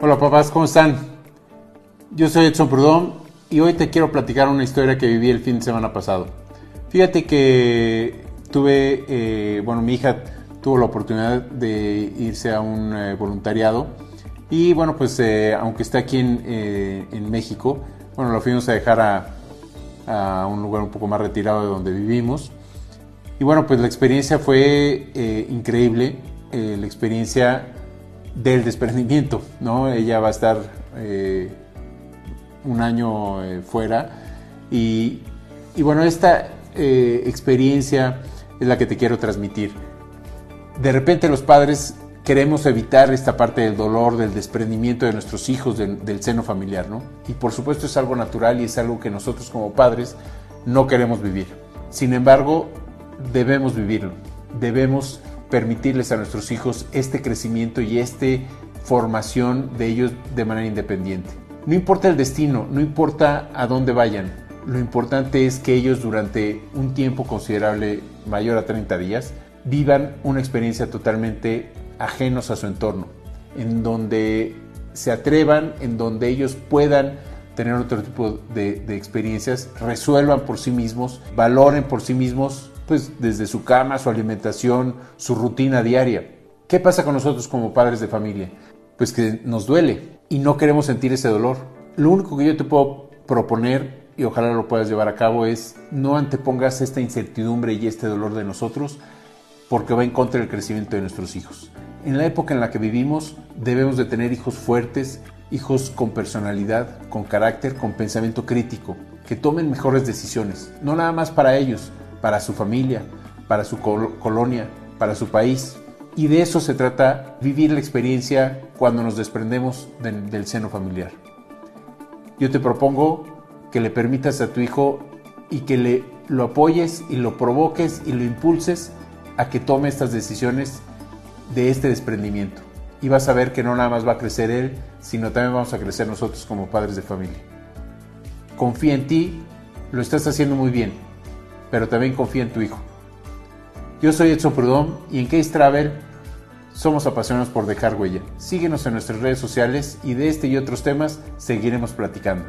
Hola papás, ¿cómo están? Yo soy Edson Prudón y hoy te quiero platicar una historia que viví el fin de semana pasado. Fíjate que tuve, eh, bueno, mi hija tuvo la oportunidad de irse a un eh, voluntariado y bueno, pues eh, aunque está aquí en, México, bueno, lo fuimos a dejar a, un lugar un poco más retirado de donde vivimos. Y bueno, pues la experiencia fue increíble, la experiencia del desprendimiento, ¿no? Ella va a estar eh, un año eh, fuera y, bueno, esta eh, experiencia es la que te quiero transmitir. De repente los padres queremos evitar esta parte del dolor, del desprendimiento de nuestros hijos, del seno familiar, ¿no? Y por supuesto es algo natural y es algo que nosotros como padres no queremos vivir. Sin embargo, debemos vivirlo, debemos permitirles a nuestros hijos este crecimiento y esta formación de ellos de manera independiente. No importa el destino, no importa a dónde vayan, lo importante es que ellos durante un tiempo considerable, mayor a 30 días, vivan una experiencia totalmente ajenos a su entorno, en donde se atrevan, en donde ellos puedan tener otro tipo de, de experiencias, resuelvan por sí mismos, valoren por sí mismos pues desde su cama, su alimentación, su rutina diaria. ¿Qué pasa con nosotros como padres de familia? Pues que nos duele y no queremos sentir ese dolor. Lo único que yo te puedo proponer, y ojalá lo puedas llevar a cabo, es no antepongas esta incertidumbre y este dolor de nosotros porque va en contra del crecimiento de nuestros hijos. En la época en la que vivimos debemos de tener hijos fuertes, hijos con personalidad, con carácter, con pensamiento crítico, que tomen mejores decisiones, no nada más para ellos, para su familia, para su colonia, para su país. Y de eso se trata vivir la experiencia cuando nos desprendemos del seno familiar. Yo te propongo que le permitas a tu hijo y que le, lo apoyes y lo provoques y lo impulses a que tome estas decisiones de este desprendimiento. Y vas a ver que no nada más va a crecer él, sino también vamos a crecer nosotros como padres de familia. Confía en ti, lo estás haciendo muy bien pero también confía en tu hijo. Yo soy Edson Prudón y en Case Travel somos apasionados por dejar huella. Síguenos en nuestras redes sociales y de este y otros temas seguiremos platicando.